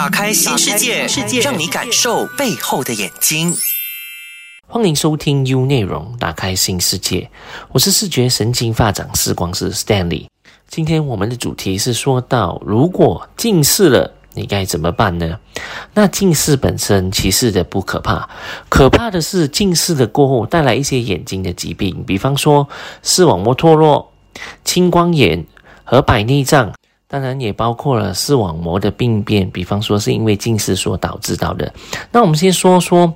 打开新世界，世界让你感受背后的眼睛。欢迎收听 U 内容，打开新世界。我是视觉神经发展视光师 Stanley。今天我们的主题是说到，如果近视了，你该怎么办呢？那近视本身其实的不可怕，可怕的是近视的过后带来一些眼睛的疾病，比方说视网膜脱落、青光眼和白内障。当然也包括了视网膜的病变，比方说是因为近视所导致到的。那我们先说说，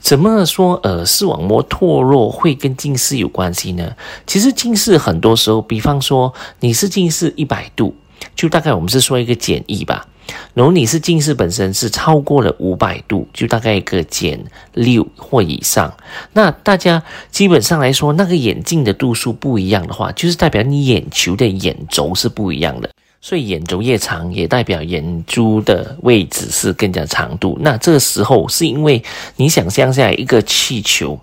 怎么说呃视网膜脱落会跟近视有关系呢？其实近视很多时候，比方说你是近视一百度，就大概我们是说一个减一吧。然后你是近视本身是超过了五百度，就大概一个减六或以上。那大家基本上来说，那个眼镜的度数不一样的话，就是代表你眼球的眼轴是不一样的。所以眼轴越长，也代表眼珠的位置是更加长度。那这时候是因为你想象下一个气球。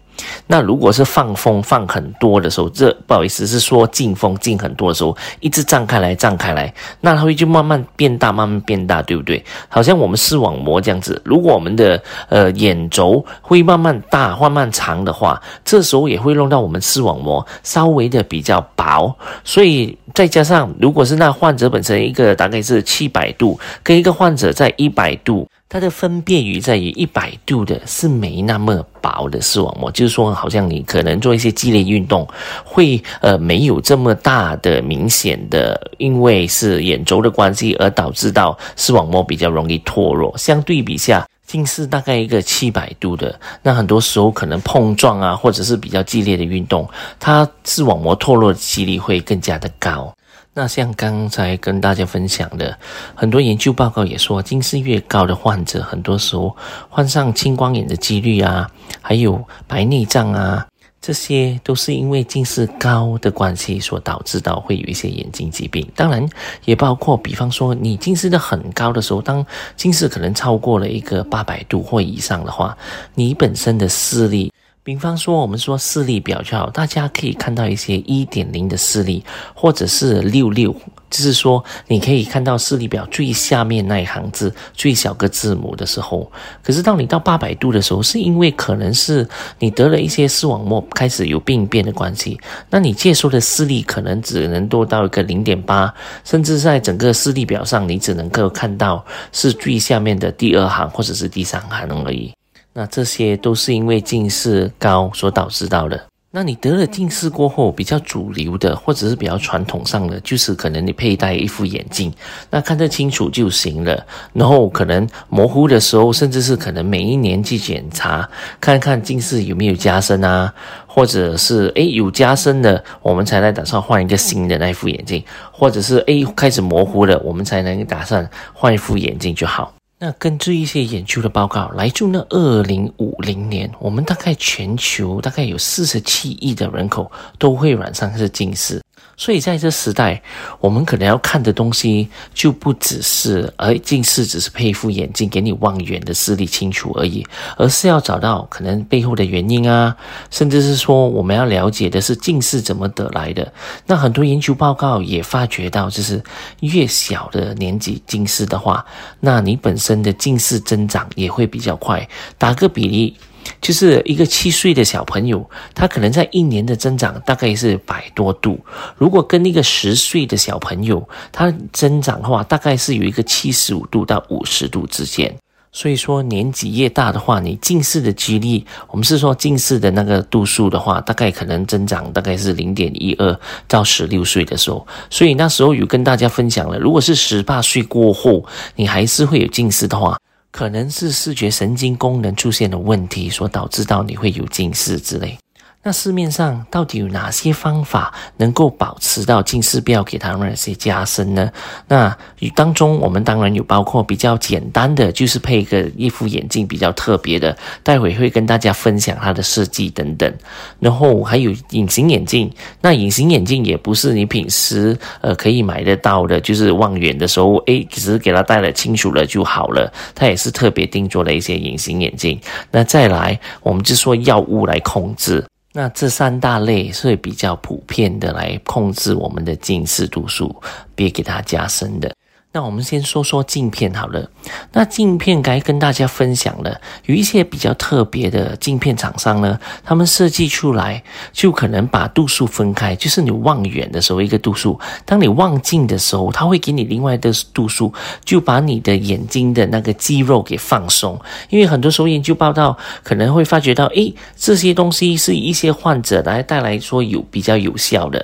那如果是放风放很多的时候，这不好意思是说进风进很多的时候，一直胀开来胀开来，那它会就慢慢变大，慢慢变大，对不对？好像我们视网膜这样子，如果我们的呃眼轴会慢慢大、慢慢长的话，这时候也会弄到我们视网膜稍微的比较薄，所以再加上如果是那患者本身一个大概是七百度，跟一个患者在一百度。它的分辨于在于一百度的是没那么薄的视网膜，就是说，好像你可能做一些激烈运动，会呃没有这么大的明显的，因为是眼轴的关系而导致到视网膜比较容易脱落。相对比下，近视大概一个七百度的，那很多时候可能碰撞啊，或者是比较激烈的运动，它视网膜脱落的几率会更加的高。那像刚才跟大家分享的，很多研究报告也说，近视越高的患者，很多时候患上青光眼的几率啊，还有白内障啊，这些都是因为近视高的关系所导致到会有一些眼睛疾病。当然，也包括比方说你近视的很高的时候，当近视可能超过了一个八百度或以上的话，你本身的视力。比方说，我们说视力表就好，大家可以看到一些一点零的视力，或者是六六，就是说你可以看到视力表最下面那一行字最小个字母的时候。可是当你到八百度的时候，是因为可能是你得了一些视网膜开始有病变的关系，那你接收的视力可能只能多到一个零点八，甚至在整个视力表上，你只能够看到是最下面的第二行或者是第三行而已。那这些都是因为近视高所导致到的。那你得了近视过后，比较主流的或者是比较传统上的，就是可能你佩戴一副眼镜，那看得清楚就行了。然后可能模糊的时候，甚至是可能每一年去检查，看看近视有没有加深啊，或者是诶有加深的，我们才来打算换一个新的那副眼镜，或者是诶开始模糊了，我们才能打算换一副眼镜就好。那根据一些研究的报告，来自那二零五零年，我们大概全球大概有四十七亿的人口都会染上是近视。所以在这时代，我们可能要看的东西就不只是，而近视只是配副眼镜给你望远的视力清楚而已，而是要找到可能背后的原因啊，甚至是说我们要了解的是近视怎么得来的。那很多研究报告也发觉到，就是越小的年纪近视的话，那你本身的近视增长也会比较快。打个比例。就是一个七岁的小朋友，他可能在一年的增长大概是百多度。如果跟那个十岁的小朋友，他增长的话，大概是有一个七十五度到五十度之间。所以说，年纪越大的话，你近视的几率，我们是说近视的那个度数的话，大概可能增长大概是零点一二到十六岁的时候。所以那时候有跟大家分享了，如果是十八岁过后，你还是会有近视的话。可能是视觉神经功能出现了问题，所导致到你会有近视之类。那市面上到底有哪些方法能够保持到近视不要给它那些加深呢？那当中我们当然有包括比较简单的，就是配个一副眼镜比较特别的，待会会跟大家分享它的设计等等。然后还有隐形眼镜，那隐形眼镜也不是你平时呃可以买得到的，就是望远的时候，诶，只是给它戴了清楚了就好了。它也是特别定做了一些隐形眼镜。那再来，我们就说药物来控制。那这三大类是比较普遍的来控制我们的近视度数，别给它加深的。那我们先说说镜片好了。那镜片该跟大家分享了，有一些比较特别的镜片厂商呢，他们设计出来就可能把度数分开，就是你望远的时候一个度数，当你望近的时候，它会给你另外的度数，就把你的眼睛的那个肌肉给放松。因为很多时候研究报道可能会发觉到，诶，这些东西是一些患者来带来说有比较有效的。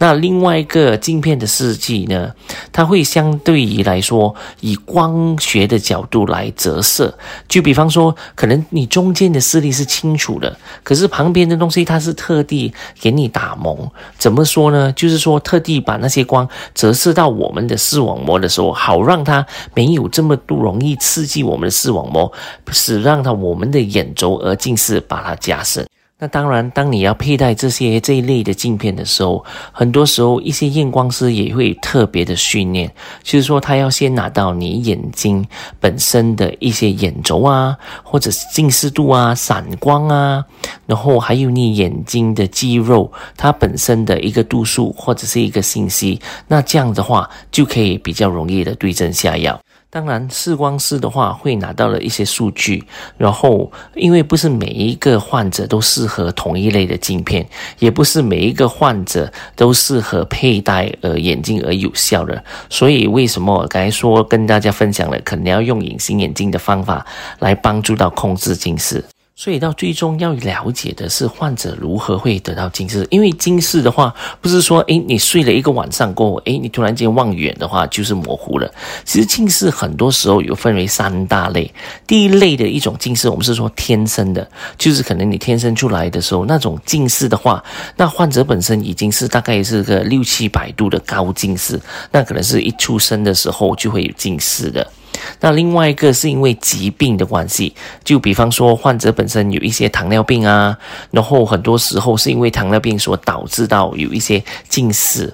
那另外一个镜片的设计呢，它会相对于来说以光学的角度来折射。就比方说，可能你中间的视力是清楚的，可是旁边的东西它是特地给你打蒙。怎么说呢？就是说特地把那些光折射到我们的视网膜的时候，好让它没有这么多容易刺激我们的视网膜，使让它我们的眼轴而近视把它加深。那当然，当你要佩戴这些这一类的镜片的时候，很多时候一些验光师也会特别的训练，就是说他要先拿到你眼睛本身的一些眼轴啊，或者是近视度啊、散光啊，然后还有你眼睛的肌肉它本身的一个度数或者是一个信息，那这样的话就可以比较容易的对症下药。当然，视光师的话会拿到了一些数据，然后因为不是每一个患者都适合同一类的镜片，也不是每一个患者都适合佩戴呃眼镜而有效的，所以为什么我刚才说跟大家分享了，可能要用隐形眼镜的方法来帮助到控制近视。所以到最终要了解的是患者如何会得到近视，因为近视的话不是说诶你睡了一个晚上过后诶你突然间望远的话就是模糊了。其实近视很多时候有分为三大类，第一类的一种近视我们是说天生的，就是可能你天生出来的时候那种近视的话，那患者本身已经是大概是个六七百度的高近视，那可能是一出生的时候就会有近视的。那另外一个是因为疾病的关系，就比方说患者本身有一些糖尿病啊，然后很多时候是因为糖尿病所导致到有一些近视。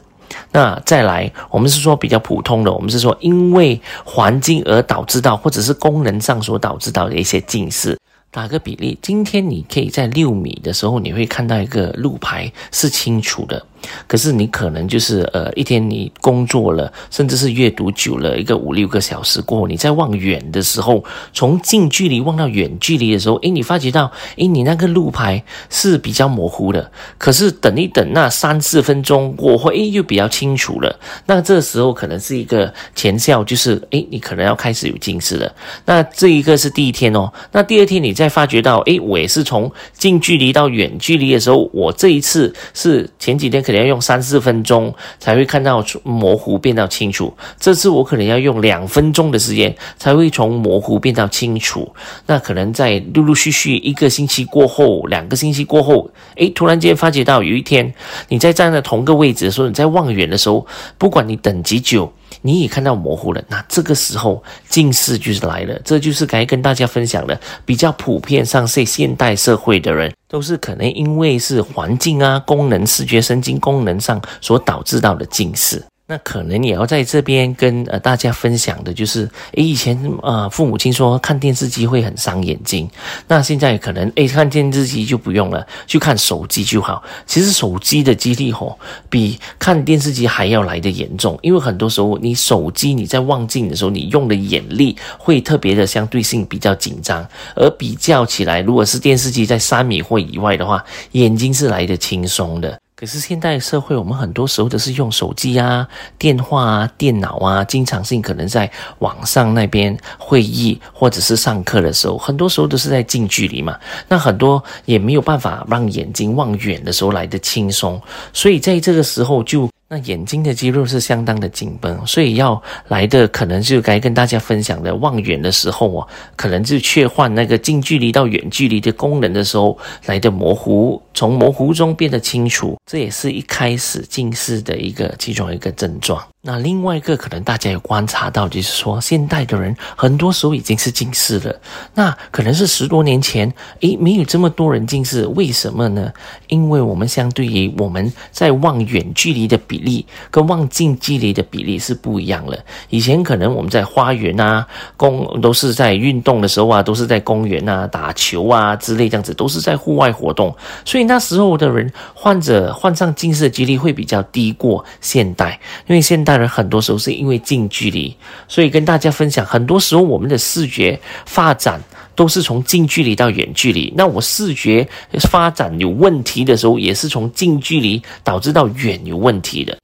那再来，我们是说比较普通的，我们是说因为环境而导致到，或者是功能上所导致到的一些近视。打个比例，今天你可以在六米的时候，你会看到一个路牌是清楚的。可是你可能就是呃一天你工作了，甚至是阅读久了一个五六个小时过后，你在望远的时候，从近距离望到远距离的时候，诶，你发觉到诶，你那个路牌是比较模糊的。可是等一等，那三四分钟过后，诶，又比较清楚了。那这时候可能是一个前兆，就是诶，你可能要开始有近视了。那这一个是第一天哦。那第二天你再发觉到，诶，我也是从近距离到远距离的时候，我这一次是前几天可能。要用三四分钟才会看到模糊变到清楚，这次我可能要用两分钟的时间才会从模糊变到清楚。那可能在陆陆续续一个星期过后，两个星期过后，诶，突然间发觉到有一天你在站在同个位置的时候，你在望远的时候，不管你等几久。你也看到模糊了，那这个时候近视就是来了。这就是该跟大家分享的，比较普遍上是现代社会的人，都是可能因为是环境啊、功能、视觉神经功能上所导致到的近视。那可能也要在这边跟呃大家分享的，就是诶以前啊父母亲说看电视机会很伤眼睛，那现在可能诶看电视机就不用了，去看手机就好。其实手机的几率吼比看电视机还要来的严重，因为很多时候你手机你在望镜的时候，你用的眼力会特别的相对性比较紧张，而比较起来，如果是电视机在三米或以外的话，眼睛是来的轻松的。可是现代社会，我们很多时候都是用手机啊、电话啊、电脑啊，经常性可能在网上那边会议或者是上课的时候，很多时候都是在近距离嘛。那很多也没有办法让眼睛望远的时候来的轻松，所以在这个时候就。那眼睛的肌肉是相当的紧绷，所以要来的可能就该跟大家分享的望远的时候哦，可能就切换那个近距离到远距离的功能的时候来的模糊，从模糊中变得清楚，这也是一开始近视的一个其中一个症状。那另外一个可能大家有观察到，就是说现代的人很多时候已经是近视了。那可能是十多年前，诶，没有这么多人近视，为什么呢？因为我们相对于我们在望远距离的比例跟望近距离的比例是不一样了。以前可能我们在花园啊、公都是在运动的时候啊，都是在公园啊打球啊之类这样子，都是在户外活动，所以那时候的人患者患上近视的几率会比较低过现代，因为现代。的人很多时候是因为近距离，所以跟大家分享，很多时候我们的视觉发展都是从近距离到远距离。那我视觉发展有问题的时候，也是从近距离导致到远有问题的。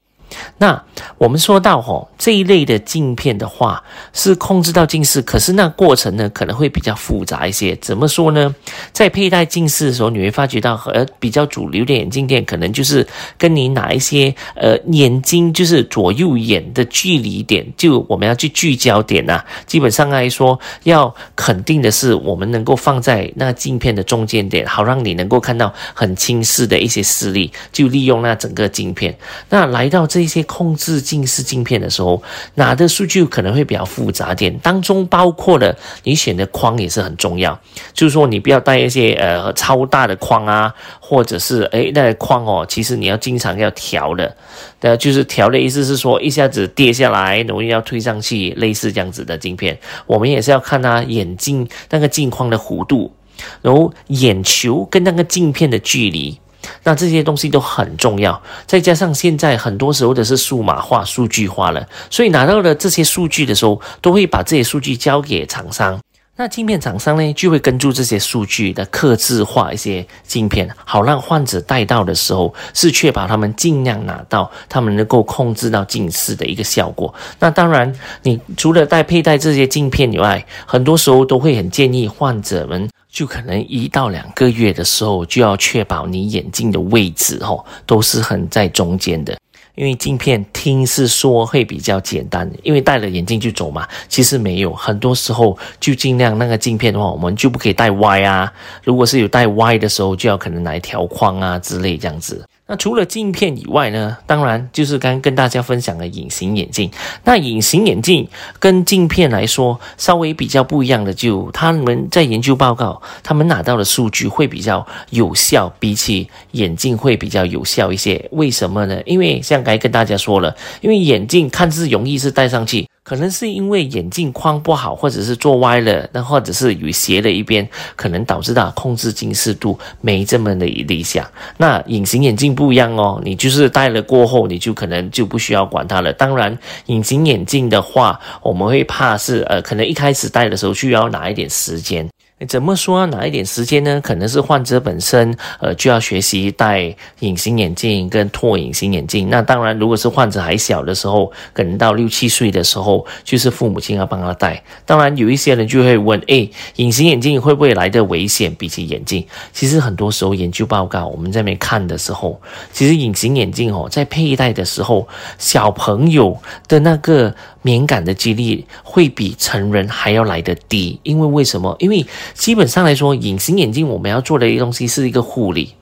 那我们说到吼这一类的镜片的话，是控制到近视，可是那过程呢可能会比较复杂一些。怎么说呢？在佩戴近视的时候，你会发觉到和比较主流的眼镜店，可能就是跟你哪一些呃眼睛就是左右眼的距离点，就我们要去聚焦点呐。基本上来说，要肯定的是，我们能够放在那镜片的中间点，好让你能够看到很清晰的一些视力，就利用那整个镜片。那来到这。一些控制近视镜片的时候，拿的数据可能会比较复杂点，当中包括了你选的框也是很重要，就是说你不要带一些呃超大的框啊，或者是诶那个框哦，其实你要经常要调的，呃，就是调的意思是说一下子跌下来，容易要推上去，类似这样子的镜片，我们也是要看它眼镜那个镜框的弧度，然后眼球跟那个镜片的距离。那这些东西都很重要，再加上现在很多时候的是数码化、数据化了，所以拿到了这些数据的时候，都会把这些数据交给厂商。那镜片厂商呢，就会根据这些数据的刻字化一些镜片，好让患者戴到的时候，是确保他们尽量拿到他们能够控制到近视的一个效果。那当然，你除了戴佩戴这些镜片以外，很多时候都会很建议患者们。就可能一到两个月的时候，就要确保你眼镜的位置哦，都是很在中间的。因为镜片听是说会比较简单，因为戴了眼镜就走嘛，其实没有，很多时候就尽量那个镜片的话，我们就不可以戴歪啊。如果是有戴歪的时候，就要可能来调框啊之类这样子。那除了镜片以外呢？当然就是刚跟大家分享的隐形眼镜。那隐形眼镜跟镜片来说，稍微比较不一样的，就他们在研究报告，他们拿到的数据会比较有效，比起眼镜会比较有效一些。为什么呢？因为像刚才跟大家说了，因为眼镜看似容易是戴上去。可能是因为眼镜框不好，或者是做歪了，那或者是与斜的一边，可能导致它控制近视度没这么的理想。那隐形眼镜不一样哦，你就是戴了过后，你就可能就不需要管它了。当然，隐形眼镜的话，我们会怕是呃，可能一开始戴的时候需要拿一点时间。怎么说哪一点时间呢？可能是患者本身，呃，就要学习戴隐形眼镜跟脱隐形眼镜。那当然，如果是患者还小的时候，可能到六七岁的时候，就是父母亲要帮他戴。当然，有一些人就会问：诶，隐形眼镜会不会来的危险？比起眼镜，其实很多时候研究报告我们在那边看的时候，其实隐形眼镜哦，在佩戴的时候，小朋友的那个敏感的几率会比成人还要来得低。因为为什么？因为基本上来说，隐形眼镜我们要做的一个东西是一个护理，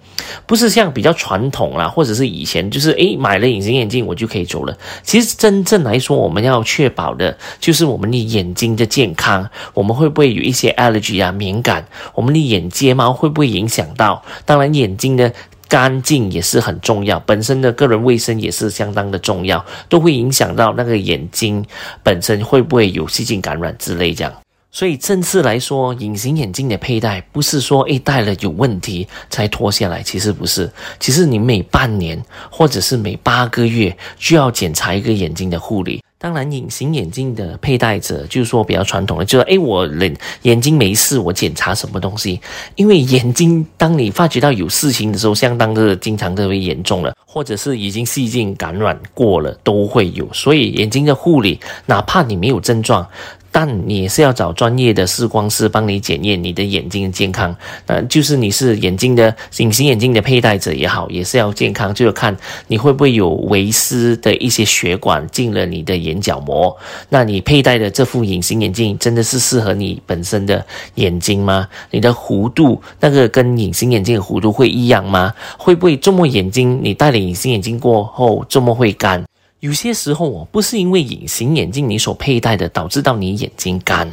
不是像比较传统啦，或者是以前就是诶买了隐形眼镜我就可以走了。其实真正来说，我们要确保的就是我们的眼睛的健康，我们会不会有一些 allergy 啊敏感，我们的眼睫毛会不会影响到？当然，眼睛的干净也是很重要，本身的个人卫生也是相当的重要，都会影响到那个眼睛本身会不会有细菌感染之类这样。所以，正式来说，隐形眼镜的佩戴不是说诶戴了有问题才脱下来，其实不是。其实你每半年或者是每八个月就要检查一个眼睛的护理。当然，隐形眼镜的佩戴者就是说比较传统的，就是诶我眼眼睛没事，我检查什么东西？因为眼睛当你发觉到有事情的时候，相当的经常特别严重了，或者是已经细菌感染过了，都会有。所以眼睛的护理，哪怕你没有症状。但你是要找专业的视光师帮你检验你的眼睛健康，呃，就是你是眼镜的隐形眼镜的佩戴者也好，也是要健康，就要看你会不会有微丝的一些血管进了你的眼角膜。那你佩戴的这副隐形眼镜真的是适合你本身的眼睛吗？你的弧度那个跟隐形眼镜的弧度会一样吗？会不会这么眼睛你戴了隐形眼镜过后这么会干？有些时候哦，不是因为隐形眼镜你所佩戴的导致到你眼睛干，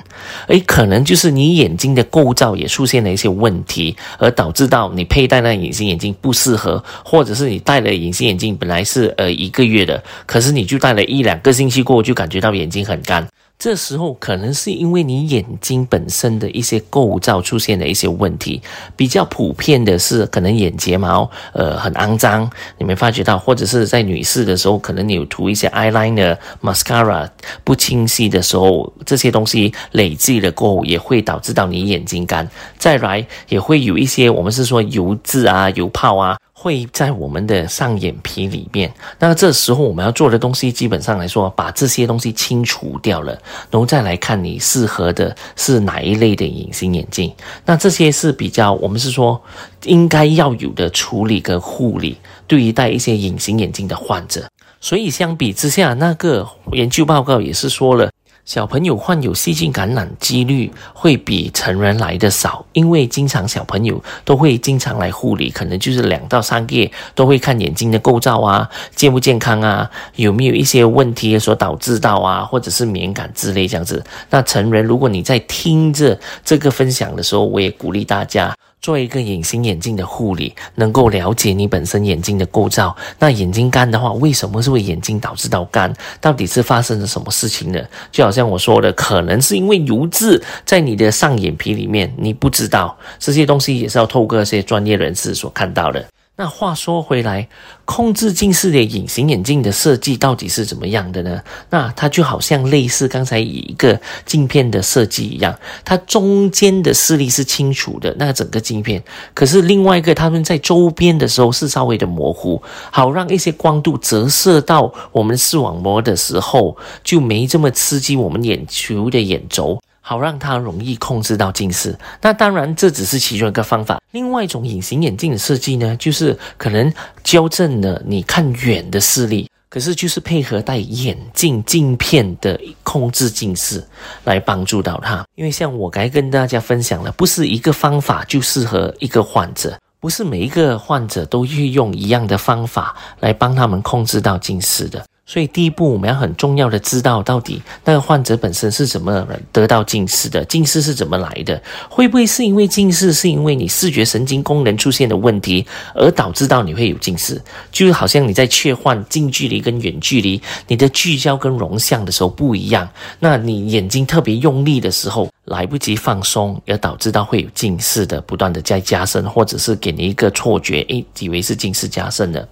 而可能就是你眼睛的构造也出现了一些问题，而导致到你佩戴那隐形眼镜不适合，或者是你戴了隐形眼镜本来是呃一个月的，可是你就戴了一两个星期过后就感觉到眼睛很干。这时候可能是因为你眼睛本身的一些构造出现了一些问题，比较普遍的是可能眼睫毛呃很肮脏，你没发觉到，或者是在女士的时候，可能你有涂一些 eyeliner、mascara 不清晰的时候，这些东西累积了过后，也会导致到你眼睛干。再来也会有一些我们是说油渍啊、油泡啊。会在我们的上眼皮里面，那这时候我们要做的东西，基本上来说，把这些东西清除掉了，然后再来看你适合的是哪一类的隐形眼镜。那这些是比较，我们是说应该要有的处理跟护理，对于戴一些隐形眼镜的患者。所以相比之下，那个研究报告也是说了。小朋友患有细菌感染几率会比成人来的少，因为经常小朋友都会经常来护理，可能就是两到三个月都会看眼睛的构造啊，健不健康啊，有没有一些问题所导致到啊，或者是敏感之类这样子。那成人，如果你在听着这个分享的时候，我也鼓励大家。做一个隐形眼镜的护理，能够了解你本身眼睛的构造。那眼睛干的话，为什么是会眼睛导致到干？到底是发生了什么事情呢？就好像我说的，可能是因为油渍在你的上眼皮里面，你不知道这些东西也是要透过一些专业人士所看到的。那话说回来，控制近视的隐形眼镜的设计到底是怎么样的呢？那它就好像类似刚才一个镜片的设计一样，它中间的视力是清楚的，那整个镜片。可是另外一个，它们在周边的时候是稍微的模糊，好让一些光度折射到我们视网膜的时候，就没这么刺激我们眼球的眼轴。好让它容易控制到近视，那当然这只是其中一个方法。另外一种隐形眼镜的设计呢，就是可能矫正了你看远的视力，可是就是配合戴眼镜镜片的控制近视，来帮助到它。因为像我该跟大家分享了，不是一个方法就适合一个患者，不是每一个患者都会用一样的方法来帮他们控制到近视的。所以第一步，我们要很重要的知道到底那个患者本身是怎么得到近视的，近视是怎么来的？会不会是因为近视是因为你视觉神经功能出现的问题而导致到你会有近视？就好像你在切换近距离跟远距离，你的聚焦跟容像的时候不一样，那你眼睛特别用力的时候。来不及放松，也导致到会有近视的不断的在加深，或者是给你一个错觉，诶，以为是近视加深了。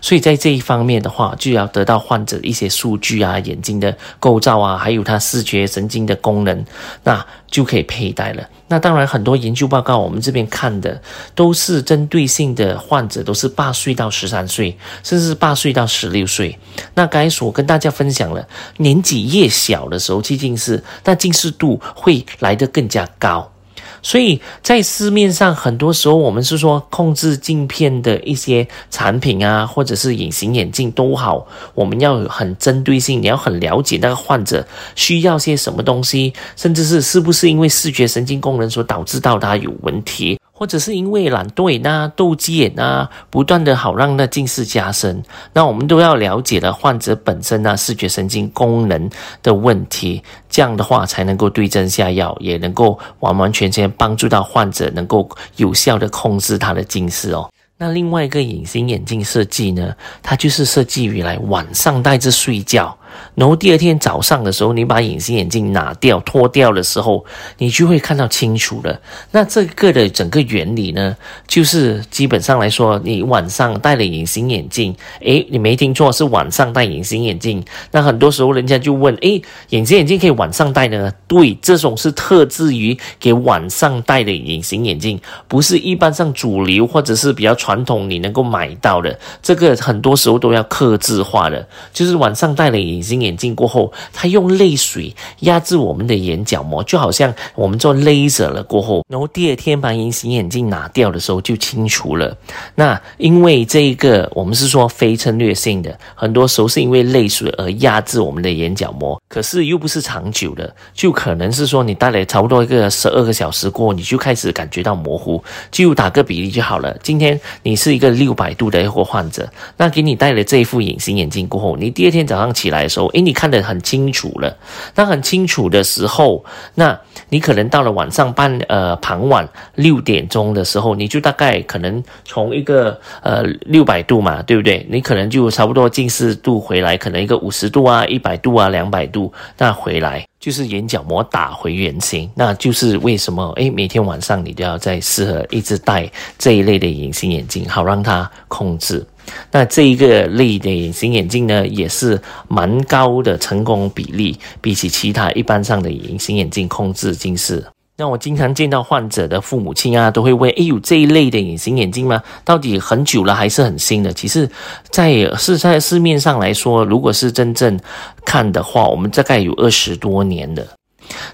所以在这一方面的话，就要得到患者一些数据啊，眼睛的构造啊，还有他视觉神经的功能，那就可以佩戴了。那当然，很多研究报告我们这边看的都是针对性的患者，都是八岁到十三岁，甚至是八岁到十六岁。那刚才所跟大家分享了，年纪越小的时候去近视，那近视度会来得更加高。所以在市面上，很多时候我们是说控制镜片的一些产品啊，或者是隐形眼镜都好，我们要很针对性，你要很了解那个患者需要些什么东西，甚至是是不是因为视觉神经功能所导致到他有问题。或者是因为懒惰呐、斗鸡眼呐，不断的好让那近视加深，那我们都要了解了患者本身啊视觉神经功能的问题，这样的话才能够对症下药，也能够完完全全帮助到患者能够有效的控制他的近视哦。那另外一个隐形眼镜设计呢，它就是设计于来晚上戴着睡觉。然后第二天早上的时候，你把隐形眼镜拿掉、脱掉的时候，你就会看到清楚了。那这个的整个原理呢，就是基本上来说，你晚上戴了隐形眼镜，诶，你没听错，是晚上戴隐形眼镜。那很多时候人家就问，诶，隐形眼镜可以晚上戴呢？对，这种是特制于给晚上戴的隐形眼镜，不是一般上主流或者是比较传统你能够买到的。这个很多时候都要克制化的，就是晚上戴了隐。隐形眼镜过后，它用泪水压制我们的眼角膜，就好像我们做 laser 了过后，然后第二天把隐形眼镜拿掉的时候就清除了。那因为这一个我们是说非侵略性的，很多时候是因为泪水而压制我们的眼角膜，可是又不是长久的，就可能是说你戴了差不多一个十二个小时过后，你就开始感觉到模糊。就打个比例就好了，今天你是一个六百度的一个患者，那给你戴了这一副隐形眼镜过后，你第二天早上起来。时候，诶，你看得很清楚了。那很清楚的时候，那你可能到了晚上半呃傍晚六点钟的时候，你就大概可能从一个呃六百度嘛，对不对？你可能就差不多近视度回来，可能一个五十度啊、一百度啊、两百度，那回来就是眼角膜打回原形。那就是为什么诶，每天晚上你都要在适合一直戴这一类的隐形眼镜，好让它控制。那这一个类的隐形眼镜呢，也是蛮高的成功比例，比起其他一般上的隐形眼镜控制近视。那我经常见到患者的父母亲啊，都会问：哎，有这一类的隐形眼镜吗？到底很久了还是很新的？其实，在是在市面上来说，如果是真正看的话，我们大概有二十多年的。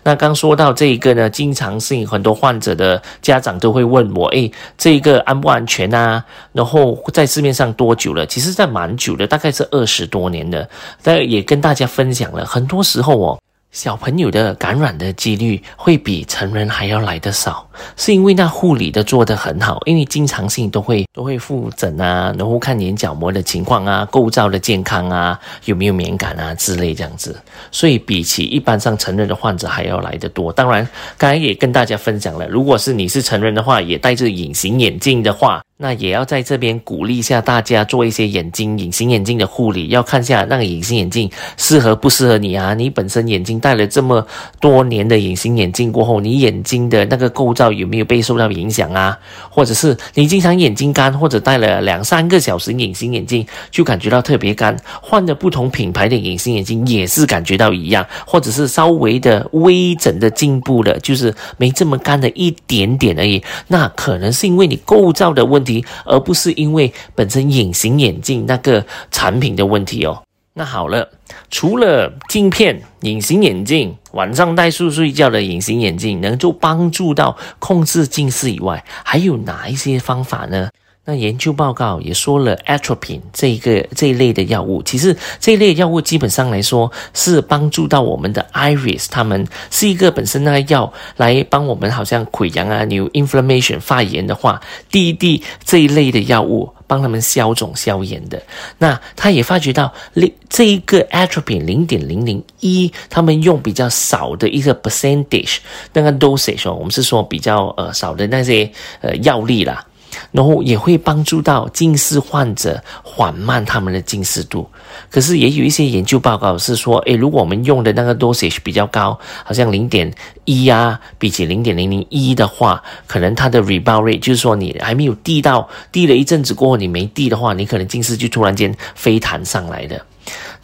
那刚说到这一个呢，经常性很多患者的家长都会问我，诶，这一个安不安全啊？然后在市面上多久了？其实，在蛮久的，大概是二十多年的。但也跟大家分享了，很多时候哦。小朋友的感染的几率会比成人还要来得少，是因为那护理的做得很好，因为经常性都会都会复诊啊，然后看眼角膜的情况啊，构造的健康啊，有没有敏感啊之类这样子，所以比起一般上成人的患者还要来得多。当然，刚才也跟大家分享了，如果是你是成人的话，也戴着隐形眼镜的话。那也要在这边鼓励一下大家做一些眼睛隐形眼镜的护理，要看下那个隐形眼镜适合不适合你啊？你本身眼睛戴了这么多年的隐形眼镜过后，你眼睛的那个构造有没有被受到影响啊？或者是你经常眼睛干，或者戴了两三个小时隐形眼镜就感觉到特别干，换了不同品牌的隐形眼镜也是感觉到一样，或者是稍微的微整的进步了，就是没这么干的一点点而已，那可能是因为你构造的问题。而不是因为本身隐形眼镜那个产品的问题哦。那好了，除了镜片、隐形眼镜、晚上戴睡睡觉的隐形眼镜能够帮助到控制近视以外，还有哪一些方法呢？那研究报告也说了，atropin 这一个这一类的药物，其实这一类药物基本上来说是帮助到我们的 iris，他们是一个本身那个药来帮我们，好像溃疡啊、有 inflammation 发炎的话，滴一滴这一类的药物帮他们消肿消炎的。那他也发觉到，这一个 atropine 零点零零一，他们用比较少的一个 percentage 那个 dosage，哦我们是说比较呃少的那些呃药力啦。然后也会帮助到近视患者缓慢他们的近视度，可是也有一些研究报告是说，诶，如果我们用的那个 dosage 比较高，好像零点一啊，比起零点零零一的话，可能它的 rebound rate 就是说你还没有滴到，滴了一阵子过后你没滴的话，你可能近视就突然间飞弹上来的。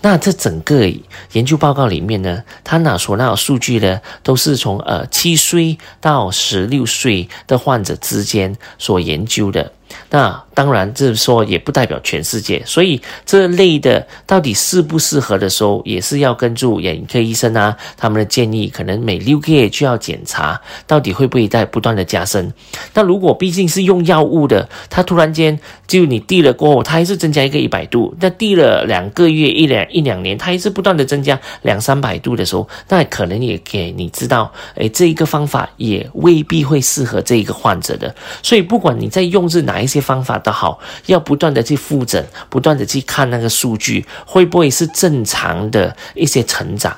那这整个研究报告里面呢，他拿所那数据呢，都是从呃七岁到十六岁的患者之间所研究的。那当然，这说也不代表全世界，所以这类的到底适不适合的时候，也是要根据眼科医生啊他们的建议，可能每六个月就要检查，到底会不会在不断的加深。那如果毕竟是用药物的，它突然间就你滴了过后，它还是增加一个一百度，那滴了两个月一两一两年，它还是不断的增加两三百度的时候，那可能也给你知道，哎，这一个方法也未必会适合这一个患者的。所以不管你在用是哪。一些方法都好，要不断的去复诊，不断的去看那个数据，会不会是正常的一些成长？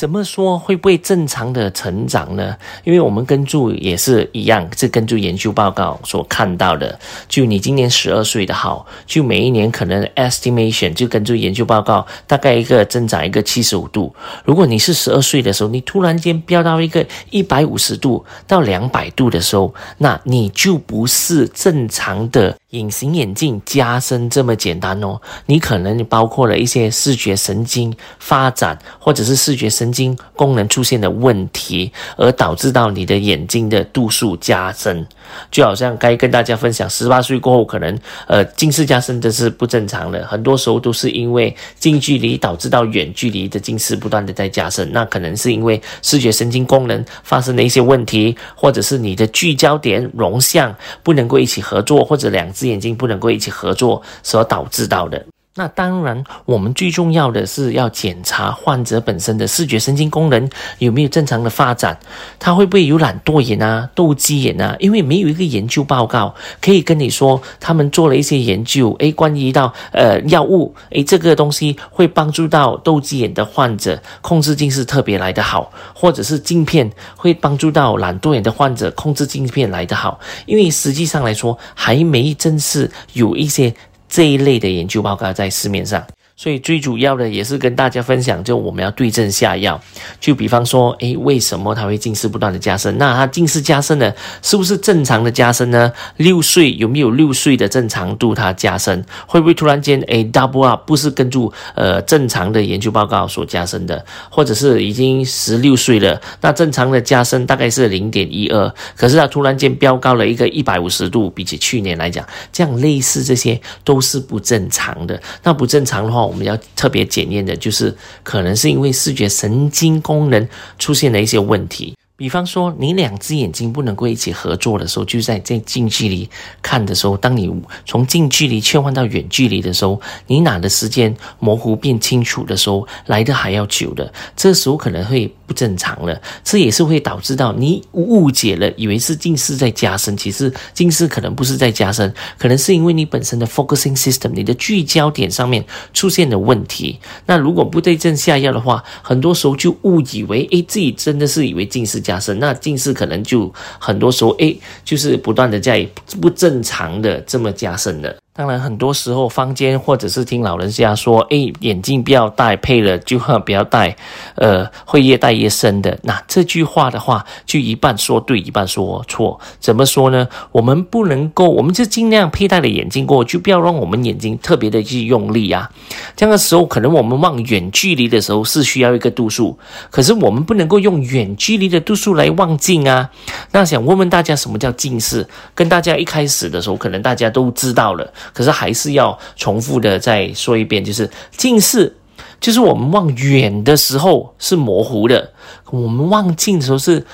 怎么说会不会正常的成长呢？因为我们跟住也是一样，是根据研究报告所看到的。就你今年十二岁的好，就每一年可能 estimation 就根据研究报告，大概一个增长一个七十五度。如果你是十二岁的时候，你突然间飙到一个一百五十度到两百度的时候，那你就不是正常的。隐形眼镜加深这么简单哦，你可能包括了一些视觉神经发展，或者是视觉神经功能出现的问题，而导致到你的眼睛的度数加深。就好像该跟大家分享，十八岁过后可能呃近视加深这是不正常的，很多时候都是因为近距离导致到远距离的近视不断的在加深，那可能是因为视觉神经功能发生了一些问题，或者是你的聚焦点容像不能够一起合作，或者两。只眼睛不能够一起合作所导致到的。那当然，我们最重要的是要检查患者本身的视觉神经功能有没有正常的发展，他会不会有懒惰眼啊、斗鸡眼啊？因为没有一个研究报告可以跟你说，他们做了一些研究，诶，关于到呃药物，诶，这个东西会帮助到斗鸡眼的患者控制近视特别来得好，或者是镜片会帮助到懒惰眼的患者控制镜片来得好，因为实际上来说还没正式有一些。这一类的研究报告在市面上。所以最主要的也是跟大家分享，就我们要对症下药。就比方说，诶，为什么他会近视不断的加深？那他近视加深呢，是不是正常的加深呢？六岁有没有六岁的正常度？它加深会不会突然间诶 double up？不是根据呃正常的研究报告所加深的，或者是已经十六岁了，那正常的加深大概是零点一二，可是它突然间飙高了一个一百五十度，比起去年来讲，这样类似这些都是不正常的。那不正常的话，我们要特别检验的，就是可能是因为视觉神经功能出现了一些问题。比方说，你两只眼睛不能够一起合作的时候，就在在近距离看的时候，当你从近距离切换到远距离的时候，你哪的时间模糊变清楚的时候，来的还要久的，这时候可能会不正常了。这也是会导致到你误解了，以为是近视在加深，其实近视可能不是在加深，可能是因为你本身的 focusing system，你的聚焦点上面出现了问题。那如果不对症下药的话，很多时候就误以为，诶，自己真的是以为近视。加加深，那近视可能就很多时候，哎，就是不断的在不正常的这么加深的。当然，很多时候坊间或者是听老人家说，哎，眼镜不要戴，配了就不要戴，呃，会越戴越深的。那这句话的话，就一半说对，一半说错。怎么说呢？我们不能够，我们就尽量佩戴了眼镜过，就不要让我们眼睛特别的去用力啊。这样的时候，可能我们望远距离的时候是需要一个度数，可是我们不能够用远距离的度数来望近啊。那想问问大家，什么叫近视？跟大家一开始的时候，可能大家都知道了。可是还是要重复的再说一遍，就是近视，就是我们望远的时候是模糊的，我们望近的时候是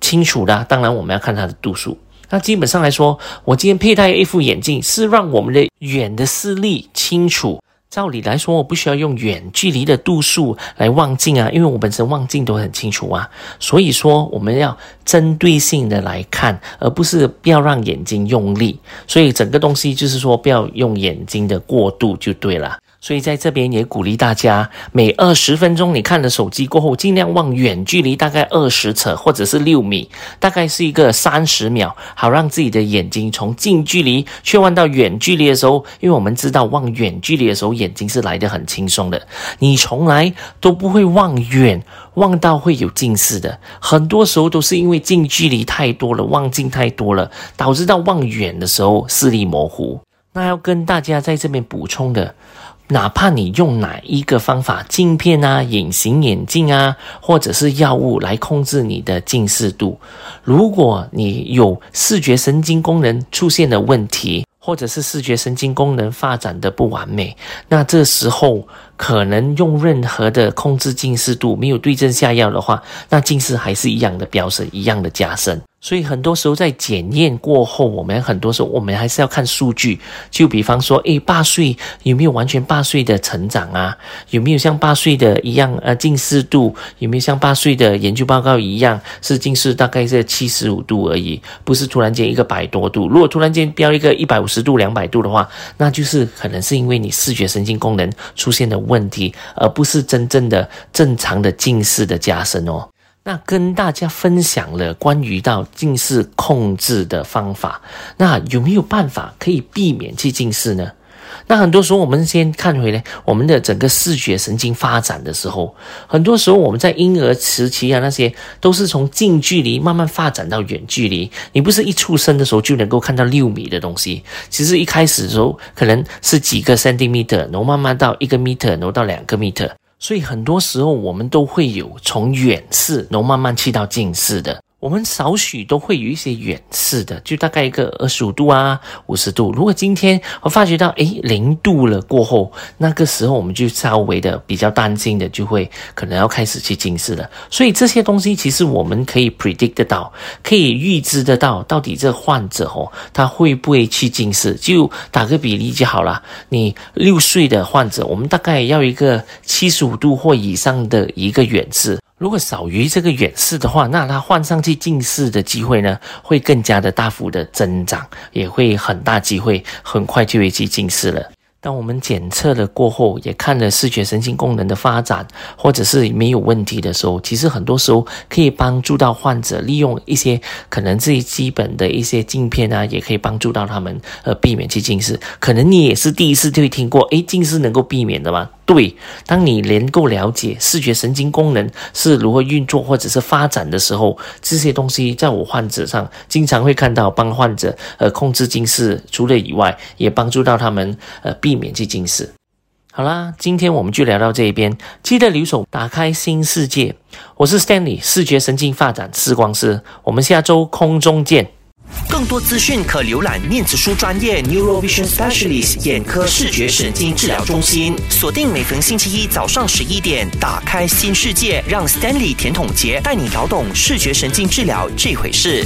清楚的。当然，我们要看它的度数。那基本上来说，我今天佩戴一副眼镜，是让我们的远的视力清楚。照理来说，我不需要用远距离的度数来望镜啊，因为我本身望镜都很清楚啊。所以说，我们要针对性的来看，而不是不要让眼睛用力。所以整个东西就是说，不要用眼睛的过度就对了。所以在这边也鼓励大家，每二十分钟你看了手机过后，尽量望远距离，大概二十尺或者是六米，大概是一个三十秒，好让自己的眼睛从近距离切换到远距离的时候，因为我们知道望远距离的时候眼睛是来得很轻松的，你从来都不会望远望到会有近视的，很多时候都是因为近距离太多了，望近太多了，导致到望远的时候视力模糊。那要跟大家在这边补充的。哪怕你用哪一个方法，镜片啊、隐形眼镜啊，或者是药物来控制你的近视度，如果你有视觉神经功能出现的问题，或者是视觉神经功能发展的不完美，那这时候可能用任何的控制近视度没有对症下药的话，那近视还是一样的飙升，一样的加深。所以很多时候在检验过后，我们很多时候我们还是要看数据。就比方说，诶，八岁有没有完全八岁的成长啊？有没有像八岁的一样呃近视度？有没有像八岁的研究报告一样是近视大概是七十五度而已，不是突然间一个百多度。如果突然间飙一个一百五十度、两百度的话，那就是可能是因为你视觉神经功能出现的问题，而不是真正的正常的近视的加深哦。那跟大家分享了关于到近视控制的方法，那有没有办法可以避免去近视呢？那很多时候我们先看回来，我们的整个视觉神经发展的时候，很多时候我们在婴儿时期啊，那些都是从近距离慢慢发展到远距离。你不是一出生的时候就能够看到六米的东西，其实一开始的时候可能是几个 centimeter，然后慢慢到一个 meter，然后到两个 meter。所以很多时候我们都会有从远视，然后慢慢去到近视的。我们少许都会有一些远视的，就大概一个二十五度啊、五十度。如果今天我发觉到诶零度了过后，那个时候我们就稍微的比较担心的，就会可能要开始去近视了。所以这些东西其实我们可以 predict 得到，可以预知得到，到底这患者哦他会不会去近视？就打个比例就好了。你六岁的患者，我们大概要一个七十五度或以上的一个远视。如果少于这个远视的话，那他换上去近视的机会呢，会更加的大幅的增长，也会很大机会很快就会去近视了。当我们检测了过后，也看了视觉神经功能的发展，或者是没有问题的时候，其实很多时候可以帮助到患者利用一些可能最基本的一些镜片啊，也可以帮助到他们呃避免去近视。可能你也是第一次就会听过，诶，近视能够避免的吗？对，当你能够了解视觉神经功能是如何运作或者是发展的时候，这些东西在我患者上经常会看到，帮患者呃控制近视，除了以外，也帮助到他们呃避免去近视。好啦，今天我们就聊到这一边，记得留守，打开新世界。我是 Stanley，视觉神经发展视光师，我们下周空中见。更多资讯可浏览念子书专业 Neurovision Specialist 眼科视觉神经治疗中心。锁定每逢星期一早上十一点，打开新世界，让 Stanley 甜筒杰带你搞懂视觉神经治疗这回事。